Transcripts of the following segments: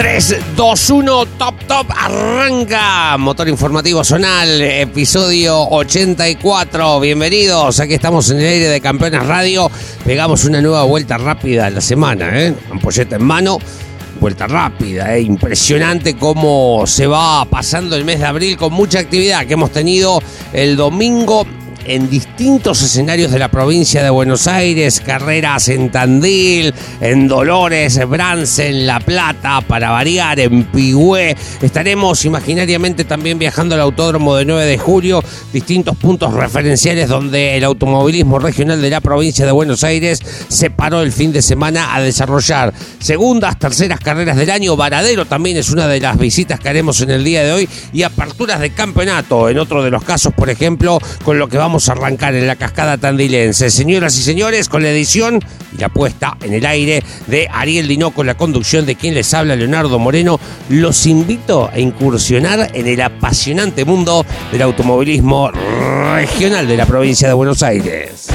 3, 2, 1, top, top, arranca. Motor informativo zonal, episodio 84. Bienvenidos, aquí estamos en el aire de Campeones Radio. Pegamos una nueva vuelta rápida a la semana, ¿eh? Ampolleta en mano. Vuelta rápida, ¿eh? impresionante cómo se va pasando el mes de abril con mucha actividad que hemos tenido el domingo en distintos escenarios de la provincia de Buenos Aires, carreras en Tandil, en Dolores, Brance, en La Plata, para variar, en Pigüé. Estaremos imaginariamente también viajando al Autódromo de 9 de julio, distintos puntos referenciales donde el automovilismo regional de la provincia de Buenos Aires se paró el fin de semana a desarrollar segundas, terceras carreras del año. Varadero también es una de las visitas que haremos en el día de hoy y aperturas de campeonato, en otro de los casos, por ejemplo, con lo que vamos arrancar en la cascada tandilense. Señoras y señores, con la edición y la puesta en el aire de Ariel Dino con la conducción de quien les habla Leonardo Moreno, los invito a incursionar en el apasionante mundo del automovilismo regional de la provincia de Buenos Aires.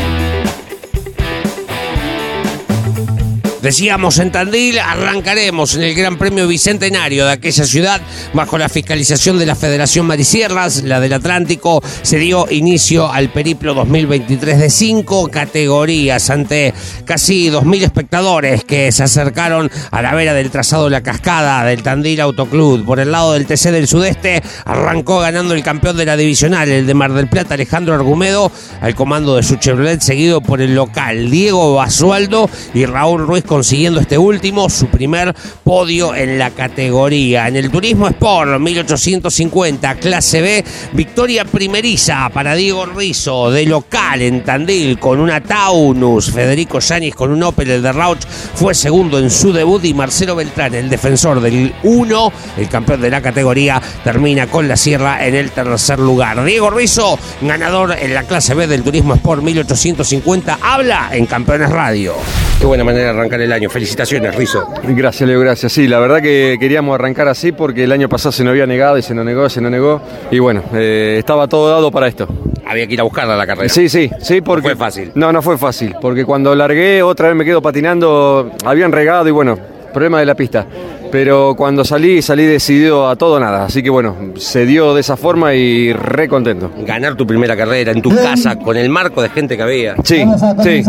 Decíamos en Tandil, arrancaremos en el Gran Premio Bicentenario de aquella ciudad bajo la fiscalización de la Federación Marisierras, la del Atlántico. Se dio inicio al periplo 2023 de cinco categorías ante casi 2.000 espectadores que se acercaron a la vera del trazado de la cascada del Tandil Autoclub. Por el lado del TC del Sudeste arrancó ganando el campeón de la divisional, el de Mar del Plata, Alejandro Argumedo, al comando de su Chevrolet, seguido por el local Diego Basualdo y Raúl Ruiz consiguiendo este último su primer podio en la categoría. En el Turismo Sport 1850, clase B, victoria primeriza para Diego Rizzo de local en Tandil con una Taunus. Federico Yanis con un Opel, el de Rauch, fue segundo en su debut y Marcelo Beltrán, el defensor del 1, el campeón de la categoría, termina con la sierra en el tercer lugar. Diego Rizzo, ganador en la clase B del Turismo Sport 1850, habla en Campeones Radio. Qué buena manera de arrancar el año. Felicitaciones, Rizo. Gracias, Leo, gracias. Sí, la verdad que queríamos arrancar así porque el año pasado se nos había negado y se nos negó, se nos negó. Y bueno, eh, estaba todo dado para esto. Había que ir a buscarla la carrera. Sí, sí, sí, porque. No fue fácil. No, no fue fácil. Porque cuando largué, otra vez me quedo patinando, habían regado y bueno, problema de la pista pero cuando salí, salí decidido a todo nada. Así que bueno, se dio de esa forma y re contento. Ganar tu primera carrera en tu casa, con el marco de gente que había. Sí, sí.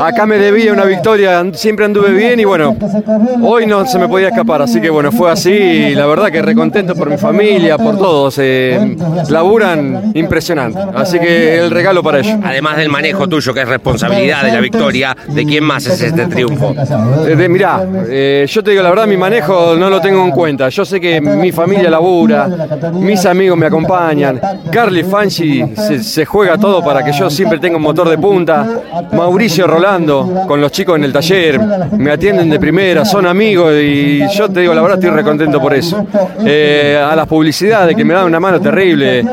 Acá me debía una victoria, siempre anduve bien y bueno, hoy no se me podía escapar. Así que bueno, fue así y la verdad que re contento por mi familia, por todos. Eh, laburan impresionante. Así que el regalo para ellos. Además del manejo tuyo, que es responsabilidad de la victoria, ¿de quién más es este triunfo? Eh, mirá, eh, yo te digo la verdad, mi manejo no lo tengo en cuenta. Yo sé que mi familia labura, mis amigos me acompañan. Carly Fanchi se, juega todo para que yo siempre tenga un motor de punta. Mauricio Rolando, con los chicos en el taller, me atienden de primera, son amigos y yo te digo, la verdad estoy recontento por eso. Eh, a las publicidades que me dan una mano terrible.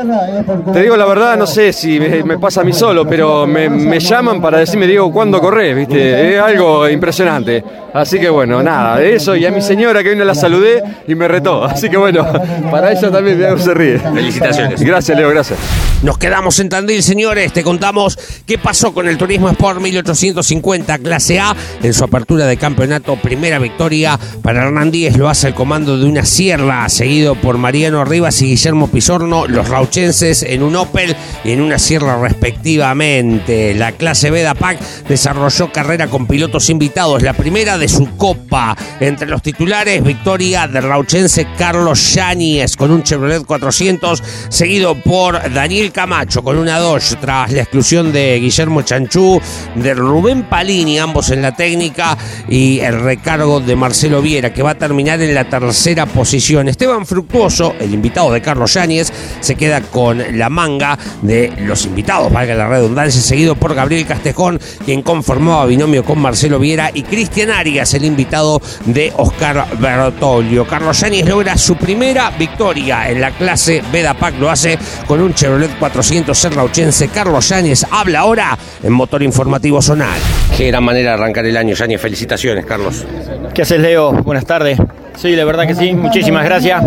Te digo la verdad, no sé si me, pasa a mí solo, pero me, llaman para decirme, Diego, ¿cuándo corres? ¿Viste? Es algo impresionante. Así que bueno, nada, eso y a mi señora que vino la saludé y me retó. Así que bueno, para ella también me se ríe. Felicitaciones. Gracias, Leo, gracias. Nos quedamos en Tandil, señores. Te contamos qué pasó con el Turismo Sport 1850 Clase A en su apertura de campeonato. Primera victoria para Hernán Díez. Lo hace el comando de una sierra, seguido por Mariano Rivas y Guillermo Pizorno, los rauchenses en un Opel y en una sierra respectivamente. La clase B de APAC desarrolló carrera con pilotos invitados. La primera de su copa. Entre los titulares, victoria del rauchense Carlos Yáñez con un Chevrolet 400, seguido por Daniel Camacho con una Dodge tras la exclusión de Guillermo Chanchú, de Rubén Palini, ambos en la técnica, y el recargo de Marcelo Viera, que va a terminar en la tercera posición. Esteban Fructuoso, el invitado de Carlos Yáñez, se queda con la manga de los invitados, valga la redundancia, seguido por Gabriel Castejón, quien conformaba binomio con Marcelo Viera, y Cristian Arias, el invitado de Oscar Bertolio. Carlos Yáñez logra su primera victoria en la clase Beda Pac, lo hace con un Chevrolet 400 serrauchense. Carlos Yáñez habla ahora en Motor Informativo Zonal. Qué gran manera de arrancar el año, Yáñez. Felicitaciones, Carlos. ¿Qué haces, Leo? Buenas tardes. Sí, la verdad que sí, muchísimas gracias.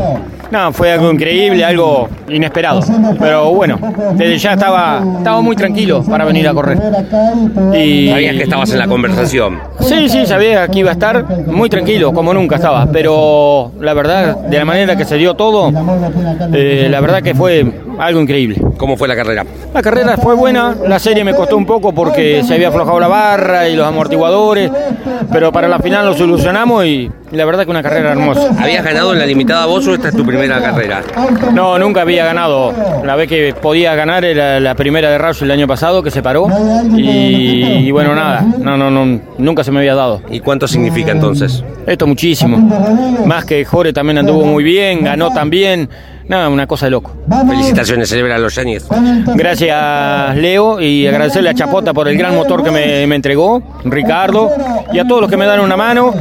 No, fue algo increíble, algo inesperado. Pero bueno, desde ya estaba, estaba muy tranquilo para venir a correr. Y... ¿Sabías que estabas en la conversación? Sí, sí, sabía que iba a estar muy tranquilo, como nunca estaba. Pero la verdad, de la manera que se dio todo, eh, la verdad que fue algo increíble. ¿Cómo fue la carrera? La carrera fue buena, la serie me costó un poco porque se había aflojado la barra y los amortiguadores, pero para la final lo solucionamos y la verdad que una carrera hermosa. ¿Habías ganado en la limitada vos o esta es tu primera carrera? No, nunca había ganado. La vez que podía ganar era la primera de Rush el año pasado que se paró y, bueno, nada, no, no, no, nunca se me había dado. ¿Y cuánto significa entonces? Esto muchísimo. Más que Jore también anduvo muy bien, ganó también. Nada, una cosa de loco. Felicitaciones, celebra los años. Gracias, Leo, y agradecerle a Chapota por el gran motor que me, me, entregó, Ricardo, y a todos los que me dan una mano.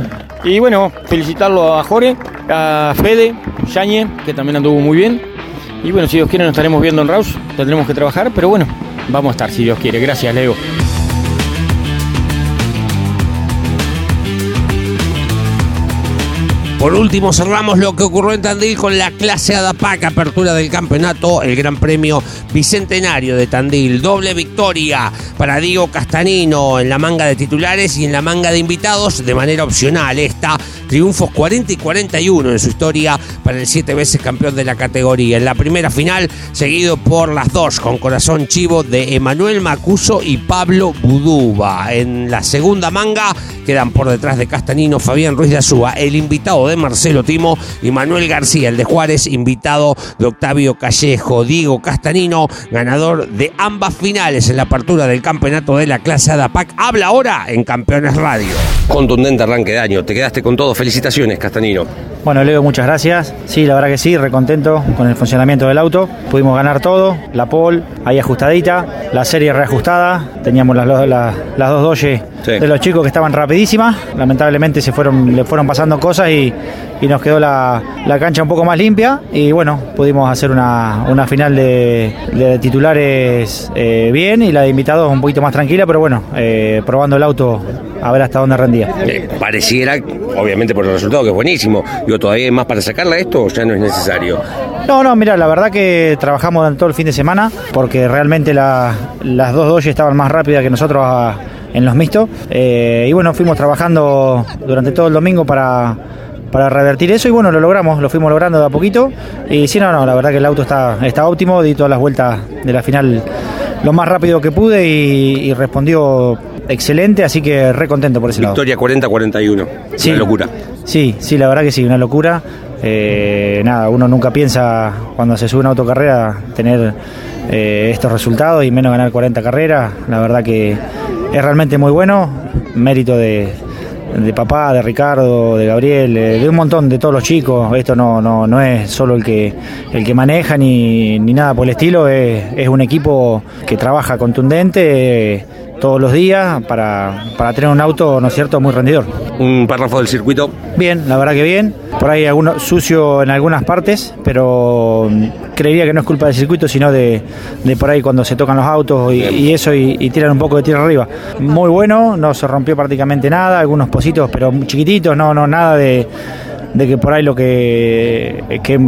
Y bueno, felicitarlo a Jore, a Fede, Yañez, que también anduvo muy bien. Y bueno, si Dios quiere, nos estaremos viendo en Raus. Tendremos que trabajar, pero bueno, vamos a estar, si Dios quiere. Gracias, Leo. Por último, cerramos lo que ocurrió en Tandil con la clase ADAPAC, apertura del campeonato, el Gran Premio Bicentenario de Tandil. Doble victoria para Diego Castanino en la manga de titulares y en la manga de invitados de manera opcional. Esta, triunfos 40 y 41 en su historia para el siete veces campeón de la categoría. En la primera final, seguido por las dos, con corazón chivo de Emanuel Macuso y Pablo Buduba. En la segunda manga, quedan por detrás de Castanino Fabián Ruiz de Azúa, el invitado de Marcelo Timo y Manuel García, el de Juárez, invitado de Octavio Callejo, Diego Castanino, ganador de ambas finales en la apertura del campeonato de la clase ADAPAC. Habla ahora en Campeones Radio. Contundente arranque de año, te quedaste con todo. Felicitaciones, Castanino. Bueno, Leo, muchas gracias. Sí, la verdad que sí, recontento con el funcionamiento del auto. Pudimos ganar todo, la pole ahí ajustadita, la serie reajustada, teníamos las, las, las dos doyes sí. de los chicos que estaban rapidísimas. Lamentablemente se fueron, le fueron pasando cosas y, y nos quedó la, la, cancha un poco más limpia. Y bueno, pudimos hacer una, una final de, de titulares eh, bien y la de invitados un poquito más tranquila, pero bueno, eh, probando el auto a ver hasta dónde rendía. Eh, pareciera, obviamente por el resultado, que es buenísimo. Digo, ¿todavía hay más para sacarla esto o ya no es necesario? No, no, mira, la verdad que trabajamos todo el fin de semana porque realmente la, las dos doyes estaban más rápidas que nosotros a, en los mixtos. Eh, y bueno, fuimos trabajando durante todo el domingo para, para revertir eso y bueno, lo logramos, lo fuimos logrando de a poquito. Y sí, no, no, la verdad que el auto está, está óptimo, di todas las vueltas de la final lo más rápido que pude y, y respondió excelente, así que re contento por ese Victoria lado. Victoria 40-41, sí, una locura. Sí, sí, la verdad que sí, una locura. Eh, nada, uno nunca piensa cuando se sube una autocarrera tener eh, estos resultados y menos ganar 40 carreras. La verdad que es realmente muy bueno, mérito de, de papá, de Ricardo, de Gabriel, eh, de un montón de todos los chicos. Esto no, no, no es solo el que, el que maneja ni, ni nada por el estilo, es, es un equipo que trabaja contundente. Todos los días para, para, tener un auto, ¿no es cierto?, muy rendidor. ¿Un párrafo del circuito? Bien, la verdad que bien. Por ahí alguno, sucio en algunas partes, pero creería que no es culpa del circuito, sino de, de por ahí cuando se tocan los autos y, y eso y, y, tiran un poco de tierra arriba. Muy bueno, no se rompió prácticamente nada, algunos pocitos, pero chiquititos, no, no, nada de de que por ahí lo que, que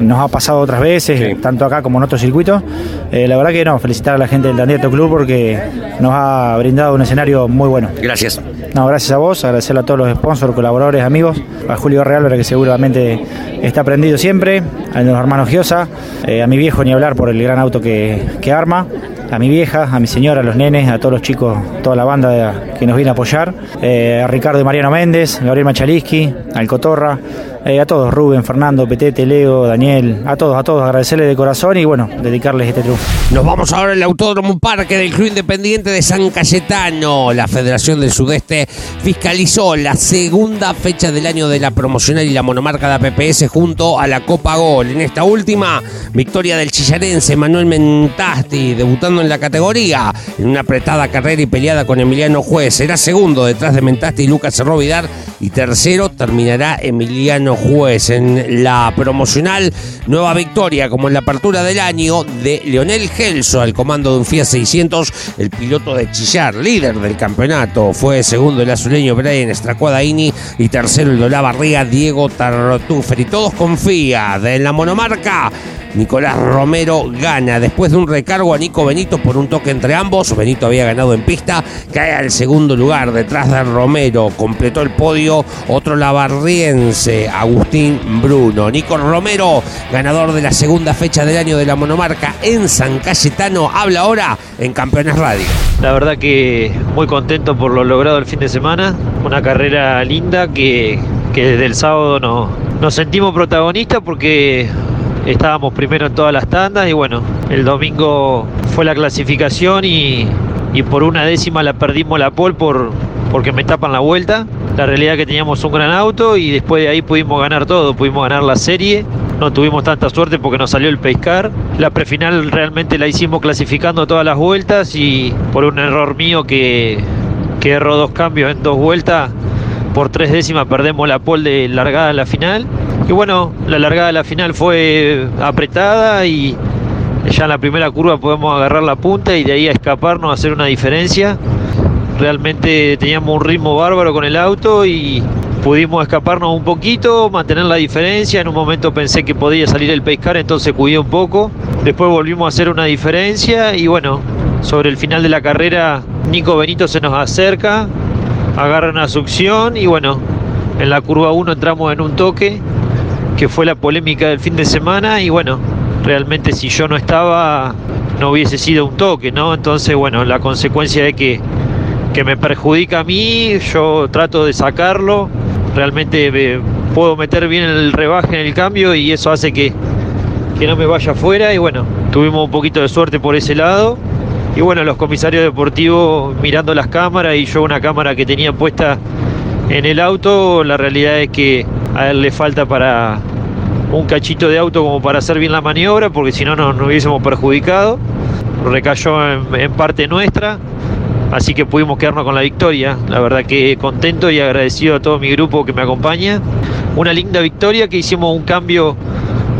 nos ha pasado otras veces, sí. tanto acá como en otros circuitos. Eh, la verdad que no, felicitar a la gente del Dandiato Club porque nos ha brindado un escenario muy bueno. Gracias. No, gracias a vos, agradecerle a todos los sponsors, colaboradores, amigos, a Julio Real, que seguramente está prendido siempre, a los hermanos Giosa, eh, a mi viejo ni hablar por el gran auto que, que arma a mi vieja, a mi señora, a los nenes, a todos los chicos, toda la banda que nos viene a apoyar, eh, a Ricardo y Mariano Méndez, Gabriel Machaliski, al Cotorra, eh, a todos, Rubén, Fernando, Petete, Leo, Daniel, a todos, a todos, agradecerles de corazón y bueno, dedicarles este triunfo. Nos vamos ahora al Autódromo Parque del Club Independiente de San Cayetano. La Federación del Sudeste fiscalizó la segunda fecha del año de la promocional y la monomarca de PPS junto a la Copa Gol. En esta última, victoria del chillarense Manuel Mentasti, debutando en la categoría en una apretada carrera y peleada con Emiliano Juez. Será segundo detrás de Mentasti y Lucas Rovidar y tercero terminará Emiliano Juez. En la promocional, nueva victoria como en la apertura del año de Leonel Gelso al comando de un Fiat 600, el piloto de Chillar, líder del campeonato. Fue segundo el azuleño Brian Estracuadaini y tercero el Barriga Diego Tartufer. Y todos confían en la monomarca. Nicolás Romero gana después de un recargo a Nico Benito por un toque entre ambos. Benito había ganado en pista, cae al segundo lugar detrás de Romero. Completó el podio otro lavarriense, Agustín Bruno. Nico Romero, ganador de la segunda fecha del año de la monomarca en San Cayetano, habla ahora en Campeones Radio. La verdad que muy contento por lo logrado el fin de semana. Una carrera linda que, desde el sábado no, nos sentimos protagonistas porque estábamos primero en todas las tandas y bueno, el domingo fue la clasificación y, por una décima la perdimos la pole por, porque me tapan la vuelta. La realidad es que teníamos un gran auto y después de ahí pudimos ganar todo, pudimos ganar la serie. No tuvimos tanta suerte porque nos salió el pescar. La prefinal realmente la hicimos clasificando todas las vueltas y por un error mío que, que erró dos cambios en dos vueltas, por tres décimas perdemos la pole de largada en la final y bueno, la largada de la final fue apretada y ya en la primera curva podemos agarrar la punta y de ahí a escaparnos, hacer una diferencia. Realmente teníamos un ritmo bárbaro con el auto y pudimos escaparnos un poquito, mantener la diferencia. En un momento pensé que podía salir el pescar, entonces cuidé un poco. Después volvimos a hacer una diferencia y bueno, sobre el final de la carrera Nico Benito se nos acerca, agarra una succión y bueno, en la curva 1 entramos en un toque que fue la polémica del fin de semana y bueno, realmente si yo no estaba no hubiese sido un toque, ¿no? Entonces, bueno, la consecuencia de que, que me perjudica a mí, yo trato de sacarlo, realmente me puedo meter bien el rebaje en el cambio y eso hace que, que no me vaya afuera y bueno, tuvimos un poquito de suerte por ese lado. Y bueno, los comisarios deportivos mirando las cámaras y yo una cámara que tenía puesta en el auto, la realidad es que a él le falta para un cachito de auto como para hacer bien la maniobra, porque si no nos, hubiésemos perjudicado. Recayó en, parte nuestra, así que pudimos quedarnos con la victoria. La verdad que contento y agradecido a todo mi grupo que me acompaña. Una linda victoria que hicimos un cambio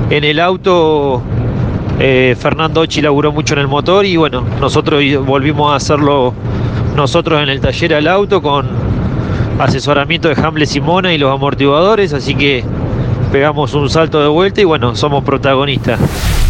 en el auto. Eh, Fernando Ochi laburó mucho en el motor y bueno, nosotros volvimos a hacerlo nosotros en el taller al auto con asesoramiento de Hamble Simona y los amortiguadores, así que pegamos un salto de vuelta y bueno, somos protagonistas.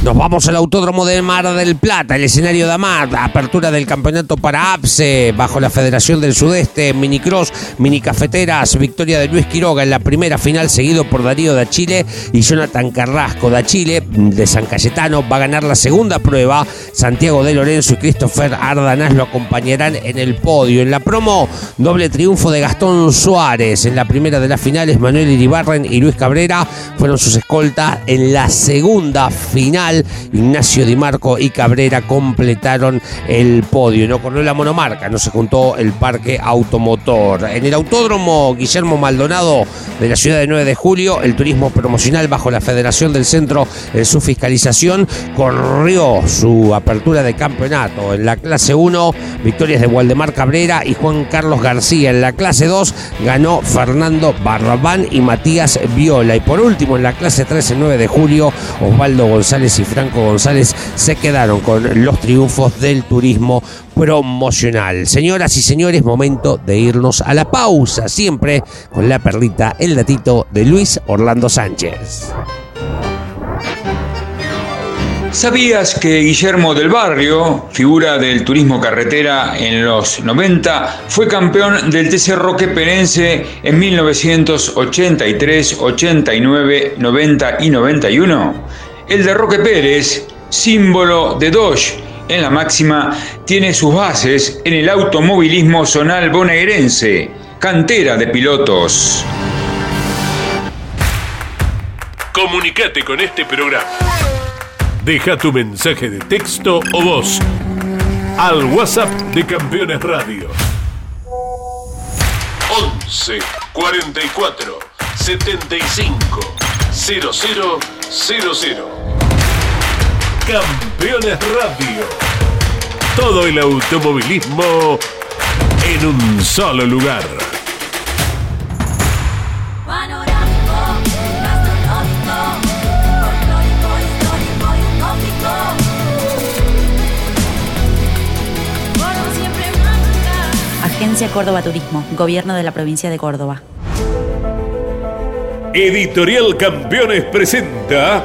Nos vamos al Autódromo del Mar del Plata, el escenario de Amar, apertura del campeonato para APSE, bajo la Federación del Sudeste, Minicross, Mini Cafeteras, victoria de Luis Quiroga en la primera final, seguido por Darío da Chile y Jonathan Carrasco da Chile, de San Cayetano, va a ganar la segunda prueba. Santiago de Lorenzo y Christopher Ardanás lo acompañarán en el podio. En la promo, doble triunfo de Gastón Suárez. En la primera de las finales, Manuel Iribarren y Luis Cabrera fueron sus escoltas. En la segunda final, Ignacio Di Marco y Cabrera completaron el podio. No corrió la monomarca, no se juntó el parque automotor. En el autódromo Guillermo Maldonado de la ciudad de 9 de julio, el turismo promocional bajo la Federación del Centro en su fiscalización corrió su apertura de campeonato. En la clase 1, victorias de Waldemar Cabrera y Juan Carlos García. En la clase 2 ganó Fernando Barrabán y Matías Viola. Y por último, en la clase 3, el 9 de julio, Osvaldo González y Franco González se quedaron con los triunfos del turismo promocional. Señoras y señores, momento de irnos a la pausa, siempre con la perlita, el datito de Luis Orlando Sánchez. ¿Sabías que Guillermo del Barrio, figura del turismo carretera en los 90, fue campeón del TC Roque Penense en 1983, 89, 90 y 91? El de Roque Pérez, símbolo de Dodge en la máxima, tiene sus bases en el automovilismo zonal bonaerense, cantera de pilotos. Comunicate con este programa. Deja tu mensaje de texto o voz al WhatsApp de Campeones Radio. 11 44 75 0000. Campeones Radio. Todo el automovilismo en un solo lugar. Agencia Córdoba Turismo, Gobierno de la Provincia de Córdoba. Editorial Campeones presenta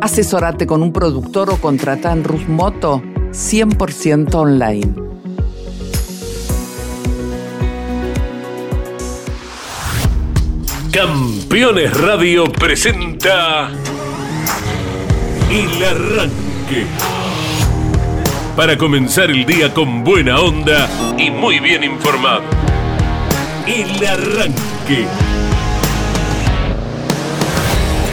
Asesorate con un productor o contrata en Rus Moto 100% online. Campeones Radio presenta El Arranque. Para comenzar el día con buena onda y muy bien informado. El Arranque.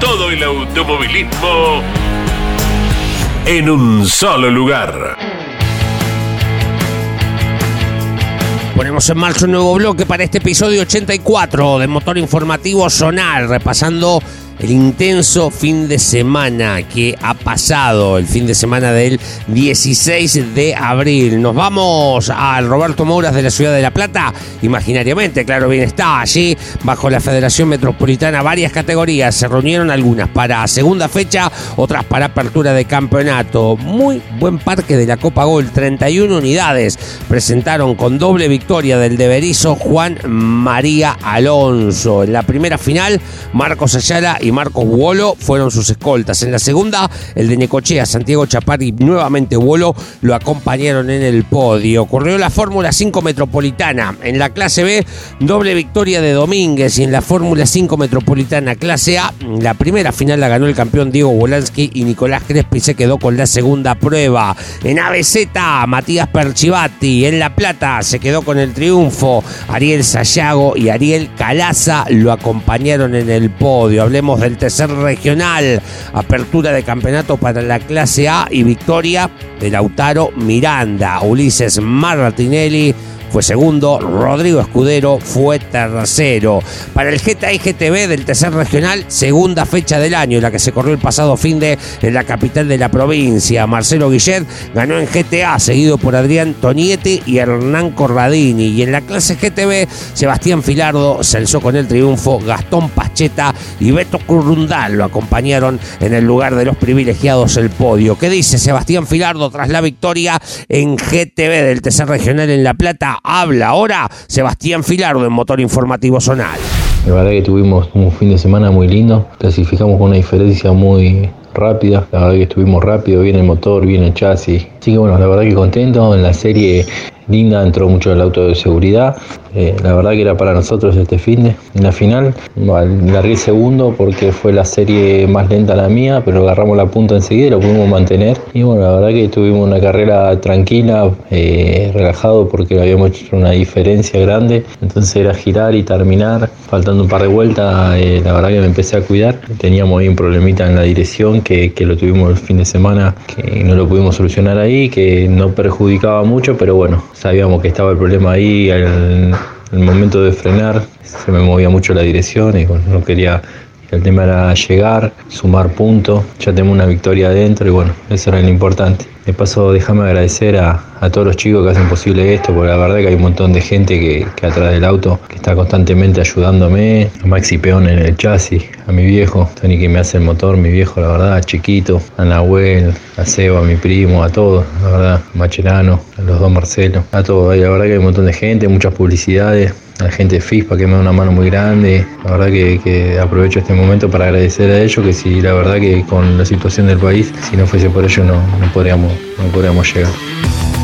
Todo el automovilismo en un solo lugar. Ponemos en marcha un nuevo bloque para este episodio 84 de Motor Informativo Sonar, repasando el intenso fin de semana que ha pasado, el fin de semana del 16 de abril. Nos vamos al Roberto Mouras de la ciudad de La Plata, imaginariamente, claro, bien está allí, bajo la Federación Metropolitana, varias categorías, se reunieron algunas para segunda fecha, otras para apertura de campeonato. Muy buen parque de la Copa Gol, 31 unidades, presentaron con doble victoria del deberizo Juan María Alonso. En la primera final, Marcos Ayala Marcos Wolo fueron sus escoltas. En la segunda, el de Necochea, Santiago Chapari y nuevamente Wolo lo acompañaron en el podio. Corrió la Fórmula 5 Metropolitana. En la clase B, doble victoria de Domínguez y en la Fórmula 5 Metropolitana clase A, la primera final la ganó el campeón Diego Wolansky y Nicolás Crespi se quedó con la segunda prueba. En ABZ, Matías Perchivati. En La Plata se quedó con el triunfo. Ariel Sayago y Ariel Calaza lo acompañaron en el podio. Hablemos del tercer regional. Apertura de campeonato para la clase A y victoria de Lautaro Miranda. Ulises Martinelli fue segundo, Rodrigo Escudero fue tercero. Para el GTA y GTB del tercer regional, segunda fecha del año, la que se corrió el pasado fin de en la capital de la provincia. Marcelo Guillet ganó en GTA, seguido por Adrián Tonietti y Hernán Corradini. Y en la clase GTB, Sebastián Filardo se alzó con el triunfo, Gastón Pacheta y Beto Currundal lo acompañaron en el lugar de los privilegiados el podio. ¿Qué dice Sebastián Filardo tras la victoria en GTB del tercer regional en La Plata? Habla ahora Sebastián Filardo en Motor Informativo Zonal. La verdad que tuvimos un fin de semana muy lindo, clasificamos con una diferencia muy rápida, la verdad que estuvimos rápido, bien el motor, bien el chasis, Así que bueno, la verdad que contento. En la serie linda entró mucho el auto de seguridad. Eh, la verdad que era para nosotros este fin En la final largué segundo porque fue la serie más lenta la mía, pero agarramos la punta enseguida y lo pudimos mantener. Y bueno, la verdad que tuvimos una carrera tranquila, eh, relajado porque habíamos hecho una diferencia grande. Entonces era girar y terminar, faltando un par de vueltas. Eh, la verdad que me empecé a cuidar. Teníamos ahí un problemita en la dirección que, que lo tuvimos el fin de semana, que no lo pudimos solucionar ahí, que no perjudicaba mucho, pero bueno, sabíamos que estaba el problema ahí. El, el momento de frenar se me movía mucho la dirección y no quería el tema era llegar, sumar puntos, ya tengo una victoria adentro y bueno, eso era lo importante. De paso, déjame agradecer a, todos los chicos que hacen posible esto, porque la verdad que hay un montón de gente que, que atrás del auto, que está constantemente ayudándome, a Maxi Peón en el chasis, a mi viejo, Tony que me hace el motor, mi viejo, la verdad, chiquito, a Nahuel, a Seba, a mi primo, a todos, la verdad, Machelano, a los dos Marcelo, a todos, la verdad que hay un montón de gente, muchas publicidades, a la gente FISPA que me da una mano muy grande. La verdad que, aprovecho este momento para agradecer a ellos, que si la verdad que con la situación del país, si no fuese por ellos no, no, podríamos, no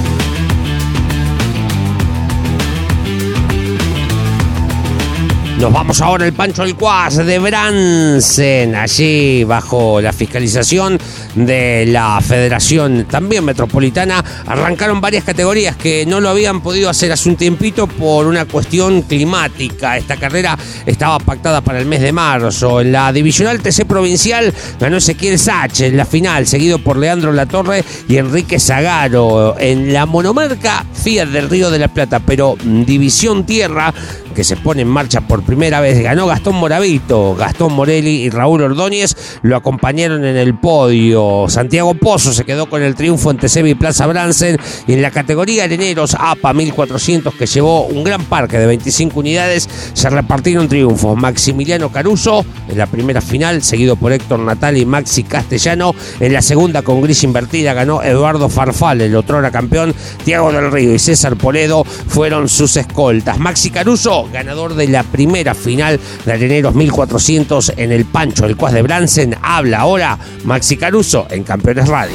Nos vamos ahora al Pancho El Cuas de Bransen, allí bajo la fiscalización de la Federación también Metropolitana. Arrancaron varias categorías que no lo habían podido hacer hace un tiempito por una cuestión climática. Esta carrera estaba pactada para el mes de marzo. En la divisional TC Provincial ganó Ezequiel Sach en la final, seguido por Leandro Latorre y Enrique Zagaro. En la monomarca Fiat del Río de la Plata, pero División Tierra que se pone en marcha por primera vez. Ganó Gastón Moravito, Gastón Morelli y Raúl Ordóñez lo acompañaron en el podio. Santiago Pozo se quedó con el triunfo en Tesevi y Plaza Bransen y en la categoría areneros APA 1400 que llevó un gran parque de 25 unidades se repartieron triunfos. Maximiliano Caruso en la primera final, seguido por Héctor Natal y Maxi Castellano. En la segunda con gris invertida ganó Eduardo Farfal, el otro era campeón. Tiago del Río y César Poledo fueron sus escoltas. Maxi Caruso ganador de la primera final de Areneros 1400 en el Pancho, el Cuas de Bransen. Habla ahora Maxi Caruso en Campeones Radio.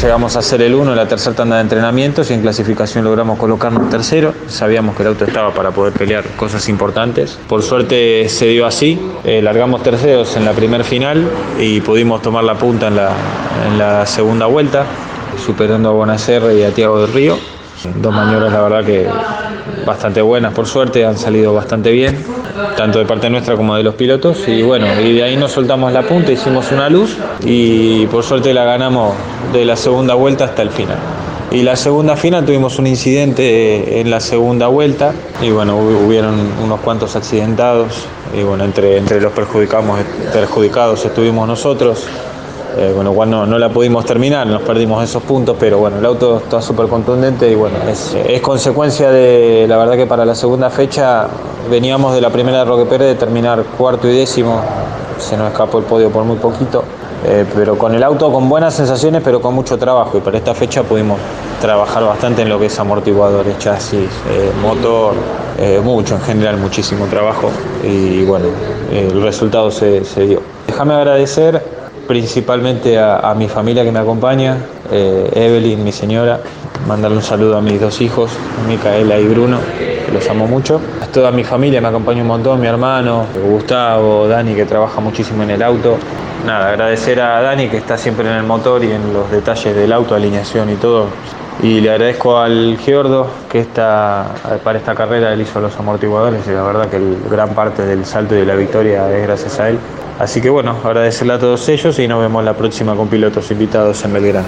Llegamos a ser el uno en la tercera tanda de entrenamientos y en clasificación logramos colocarnos tercero. Sabíamos que el auto estaba para poder pelear cosas importantes. Por suerte se dio así. Eh, largamos terceros en la primera final y pudimos tomar la punta en la, en la segunda vuelta, superando a Bonacerre y a Tiago del Río. Dos maniobras, la verdad que bastante buenas por suerte, han salido bastante bien, tanto de parte nuestra como de los pilotos. Y bueno, y de ahí nos soltamos la punta, hicimos una luz y por suerte la ganamos de la segunda vuelta hasta el final. Y la segunda final tuvimos un incidente en la segunda vuelta y bueno, hubieron unos cuantos accidentados y bueno, entre, entre los perjudicados estuvimos nosotros. Eh, con lo cual no, la pudimos terminar, nos perdimos esos puntos, pero bueno, el auto está súper contundente y bueno, es, consecuencia de, la verdad que para la segunda fecha veníamos de la primera de Roque Pérez de terminar cuarto y décimo, se nos escapó el podio por muy poquito, eh, pero con el auto con buenas sensaciones, pero con mucho trabajo y para esta fecha pudimos trabajar bastante en lo que es amortiguadores, chasis, eh, motor, mucho en general, muchísimo trabajo y bueno, el resultado se, se dio. Déjame agradecer principalmente a, mi familia que me acompaña, eh, Evelyn, mi señora, mandarle un saludo a mis dos hijos, Micaela y Bruno, que los amo mucho. A toda mi familia me acompaña un montón, mi hermano, Gustavo, Dani, que trabaja muchísimo en el auto. Nada, agradecer a Dani que está siempre en el motor y en los detalles del auto, alineación y todo. Y le agradezco al Giordo que está, para esta carrera él hizo los amortiguadores y la verdad que gran parte del salto y de la victoria es gracias a él. Así que bueno, agradecerle a todos ellos y nos vemos la próxima con pilotos invitados en Belgrano.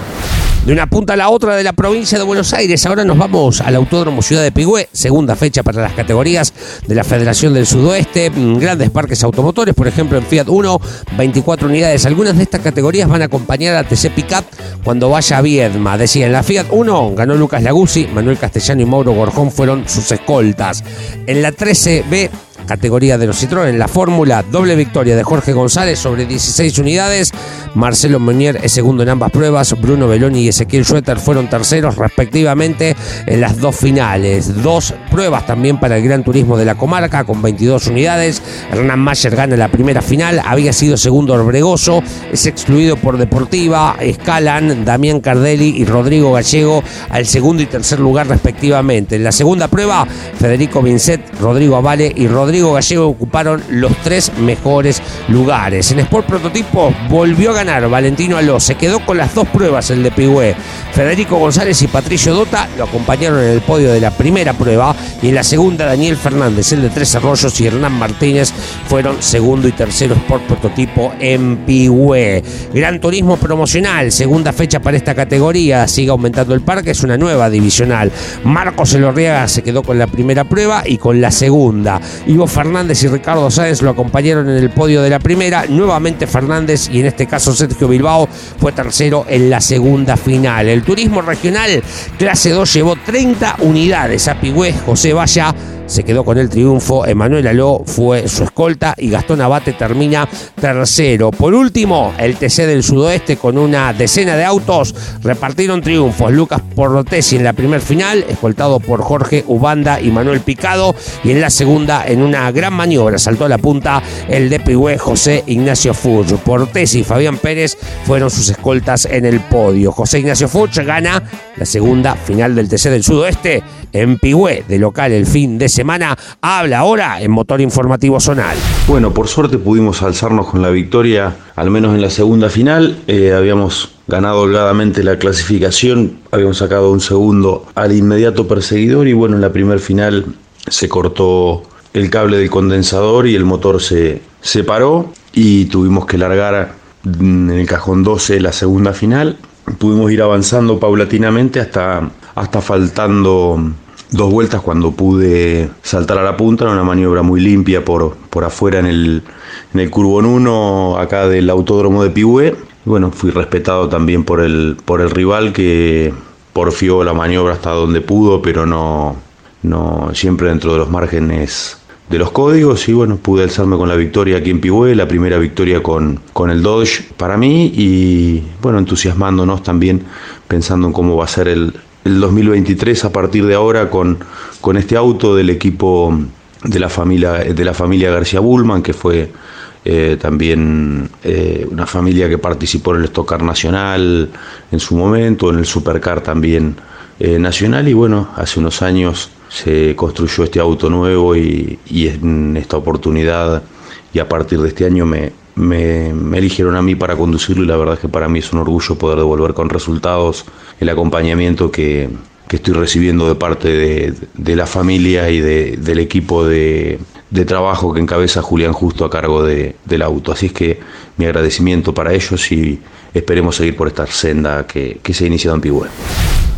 De una punta a la otra de la provincia de Buenos Aires, ahora nos vamos al Autódromo Ciudad de Pigüé, segunda fecha para las categorías de la Federación del Sudoeste, mm, grandes parques automotores, por ejemplo en Fiat 1, 24 unidades. Algunas de estas categorías van a acompañar a TC Pickup cuando vaya a Viedma. Decía, en la Fiat 1 ganó Lucas Laguzzi, Manuel Castellano y Mauro Gorjón fueron sus escoltas. En la 13B categoría de los Citroën, la fórmula, doble victoria de Jorge González sobre 16 unidades. Marcelo Meunier es segundo en ambas pruebas. Bruno Beloni y Ezequiel Schroeter fueron terceros respectivamente en las dos finales. Dos pruebas también para el Gran Turismo de la comarca con 22 unidades. Hernán Mayer gana la primera final. Había sido segundo Orbregoso. Es excluido por Deportiva. Escalan Damián Cardelli y Rodrigo Gallego al segundo y tercer lugar respectivamente. En la segunda prueba, Federico Vincent, Rodrigo Avale y Rodrigo Gallego ocuparon los tres mejores lugares. En Sport Prototipo volvió a ganar Valentino Aló. Se quedó con las dos pruebas el de Pigüé. Federico González y Patricio Dota lo acompañaron en el podio de la primera prueba y en la segunda Daniel Fernández, el de Tres Arroyos y Hernán Martínez fueron segundo y tercero Sport Prototipo en Pigüé. Gran Turismo Promocional, segunda fecha para esta categoría, sigue aumentando el parque, es una nueva divisional. Marcos Elorriaga se quedó con la primera prueba y con la segunda. Ivo Fernández y Ricardo Sáenz lo acompañaron en el podio de la primera, nuevamente Fernández y en este caso Sergio Bilbao fue tercero en la segunda final. El turismo regional clase 2 llevó 30 unidades a Pigüé, José Valla se quedó con el triunfo. Emanuel Aló fue su escolta y Gastón Abate termina tercero. Por último, el TC del Sudoeste con una decena de autos repartieron triunfos. Lucas Porrotesi en la primer final, escoltado por Jorge Ubanda y Manuel Picado. Y en la segunda, en una gran maniobra, saltó a la punta el de Pigüé José Ignacio Fuch. Portesi y Fabián Pérez fueron sus escoltas en el podio. José Ignacio Fuch gana la segunda final del TC del Sudoeste en Pigüé, de local el fin de semana. Habla ahora en Motor Informativo Zonal. Bueno, por suerte pudimos alzarnos con la victoria, al menos en la segunda final. Eh, habíamos ganado holgadamente la clasificación, habíamos sacado un segundo al inmediato perseguidor y bueno, en la primera final se cortó el cable del condensador y el motor se separó y tuvimos que largar en el cajón 12 la segunda final. Pudimos ir avanzando paulatinamente hasta, hasta faltando dos vueltas cuando pude saltar a la punta, era una maniobra muy limpia por, por afuera en el, en el Curbón 1, acá del autódromo de Pihue. Bueno, fui respetado también por el, por el rival que porfió la maniobra hasta donde pudo, pero no, no siempre dentro de los márgenes de los códigos y bueno, pude alzarme con la victoria aquí en Pihue, la primera victoria con, con el Dodge para mí y bueno, entusiasmándonos también pensando en cómo va a ser el, el 2023 a partir de ahora con, con este auto del equipo de la familia, de la familia García Bullman, que fue eh, también eh, una familia que participó en el Stockcar Nacional en su momento, en el Supercar también eh, nacional. Y bueno, hace unos años se construyó este auto nuevo y, y en esta oportunidad y a partir de este año me, me, eligieron a mí para conducirlo y la verdad es que para mí es un orgullo poder devolver con resultados el acompañamiento que, estoy recibiendo de parte de, la familia y del equipo de, trabajo que encabeza Julián Justo a cargo del auto. Así es que mi agradecimiento para ellos y esperemos seguir por esta senda que, se ha iniciado en Pigüe.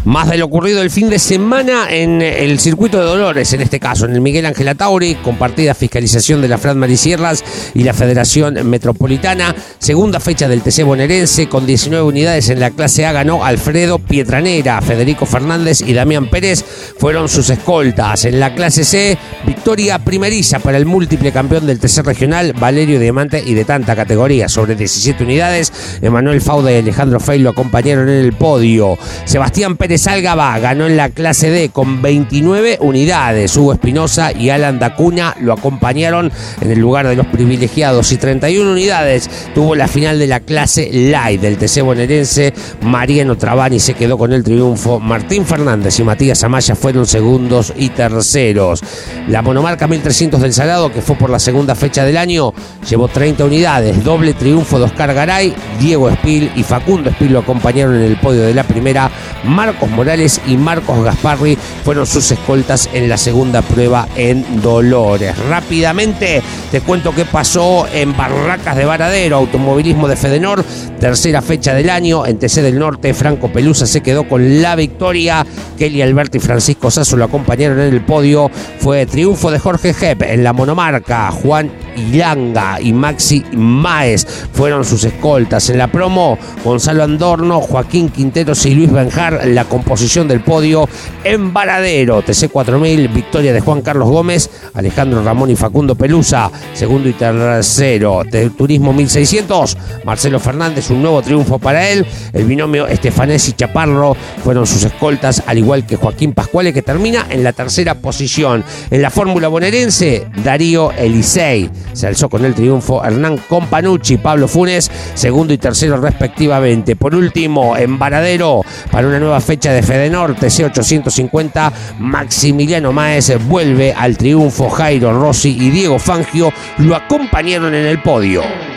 Más de lo ocurrido el fin de semana en el circuito de Dolores, en este caso, en el Miguel Ángel Atauri, compartida fiscalización de la Fran Marisierras y la Federación Metropolitana. Segunda fecha del TC bonaerense, con 19 unidades en la clase A, ganó Alfredo Pietranera, Federico Fernández y Damián Pérez fueron sus escoltas. En la clase C, victoria primeriza para el múltiple campeón del TC regional, Valerio Diamante, y de tanta categoría, sobre 17 unidades. Emanuel Fauda y Alejandro Fey lo acompañaron en el podio. Sebastián Pérez Pérez Algaba ganó en la clase D con 29 unidades. Hugo Espinosa y Alan Dacuna lo acompañaron en el lugar de los privilegiados y 31 unidades tuvo la final de la clase Light del TC bonaerense. Mariano Trabani se quedó con el triunfo. Martín Fernández y Matías Amaya fueron segundos y terceros. La monomarca 1300 del Salado, que fue por la segunda fecha del año, llevó 30 unidades. Doble triunfo de Oscar Garay, Diego Espil y Facundo Espil lo acompañaron en el podio de la primera. Marco Morales y Marcos Gasparri fueron sus escoltas en la segunda prueba en Dolores. Rápidamente te cuento qué pasó en Barracas de Varadero, automovilismo de Fedenor, tercera fecha del año, en TC del Norte, Franco Pelusa se quedó con la victoria, Kelly Alberti y Francisco Sasso lo acompañaron en el podio, fue triunfo de Jorge Hepp en la monomarca, Juan Ilanga y Maxi Maes fueron sus escoltas. En la promo, Gonzalo Andorno, Joaquín Quinteros y Luis Benjar, la composición del podio en Varadero. TC4000, victoria de Juan Carlos Gómez, Alejandro Ramón y Facundo Pelusa, segundo y tercero. De Turismo 1600, Marcelo Fernández, un nuevo triunfo para él. El binomio Estefanés y Chaparro fueron sus escoltas, al igual que Joaquín Pascuale, que termina en la tercera posición. En la fórmula bonaerense, Darío Elisei se alzó con el triunfo. Hernán Companucci, Pablo Funes, segundo y tercero respectivamente. Por último, en Varadero, para una nueva fecha de Fedenor, TC850, Maximiliano Maez vuelve al triunfo. Jairo Rossi y Diego Fangio lo acompañaron en el podio.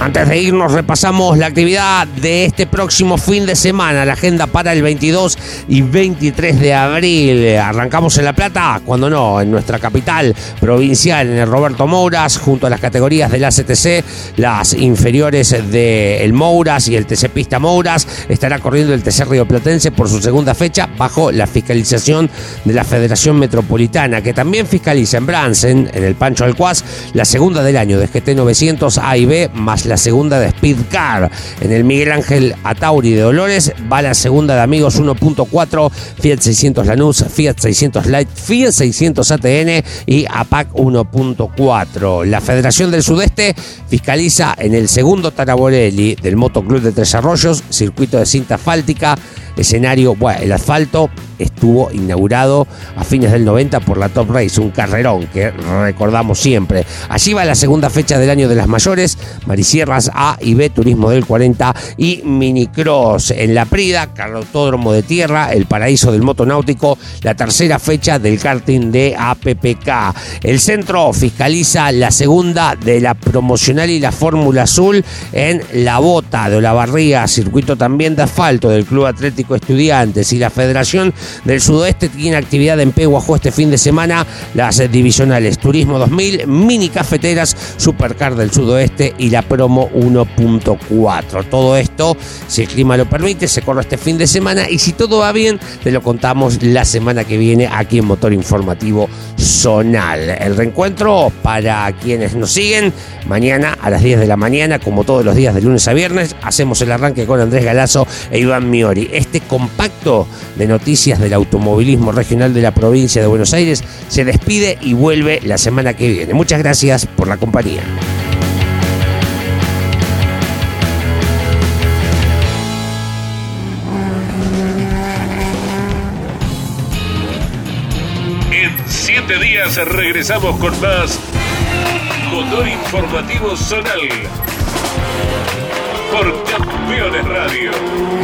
Antes de irnos repasamos la actividad de este próximo fin de semana, la agenda para el 22 y 23 de abril. Arrancamos en La Plata, cuando no, en nuestra capital provincial, en el Roberto Mouras, junto a las categorías del ACTC, las inferiores del el Mouras y el TC Pista Mouras. Estará corriendo el TC Río Platense por su segunda fecha bajo la fiscalización de la Federación Metropolitana, que también fiscaliza en Bransen, en el Pancho Alcuaz, la segunda del año de GT 900 A y B, más la segunda de Speedcar. En el Miguel Ángel Atauri de Dolores va la segunda de Amigos 1.4, Fiat 600 Lanús, Fiat 600 Light, Fiat 600 ATN y APAC 1.4. La Federación del Sudeste fiscaliza en el segundo Taraborelli del Motoclub de Tres Arroyos, circuito de cinta asfáltica, escenario, bueno, el asfalto estuvo inaugurado a fines del 90 por la Top Race, un carrerón que recordamos siempre. Allí va la segunda fecha del año de las mayores, Marisierras A y B, Turismo del 40 y Minicross en la Prida, Carautódromo de Tierra, el paraíso del motonáutico, la tercera fecha del karting de APPK. El centro fiscaliza la segunda de la promocional y la Fórmula Azul en La Bota de Olavarría, circuito también de asfalto del Club Atlético Estudiantes y la Federación del Sudoeste tiene actividad en Peguajó este fin de semana, las divisionales Turismo 2000, Mini Cafeteras, Supercar del Sudoeste y la Promo 1.4. Todo esto, si el clima lo permite, se corre este fin de semana y si todo va bien, te lo contamos la semana que viene aquí en Motor Informativo Zonal. El reencuentro para quienes nos siguen, mañana a las 10 de la mañana, como todos los días de lunes a viernes, hacemos el arranque con Andrés Galazo e Iván Miori. Este compacto de noticias del automovilismo regional de la provincia de Buenos Aires se despide y vuelve la semana que viene. Muchas gracias por la compañía. En siete días regresamos con más Motor Informativo Zonal por Campeones Radio.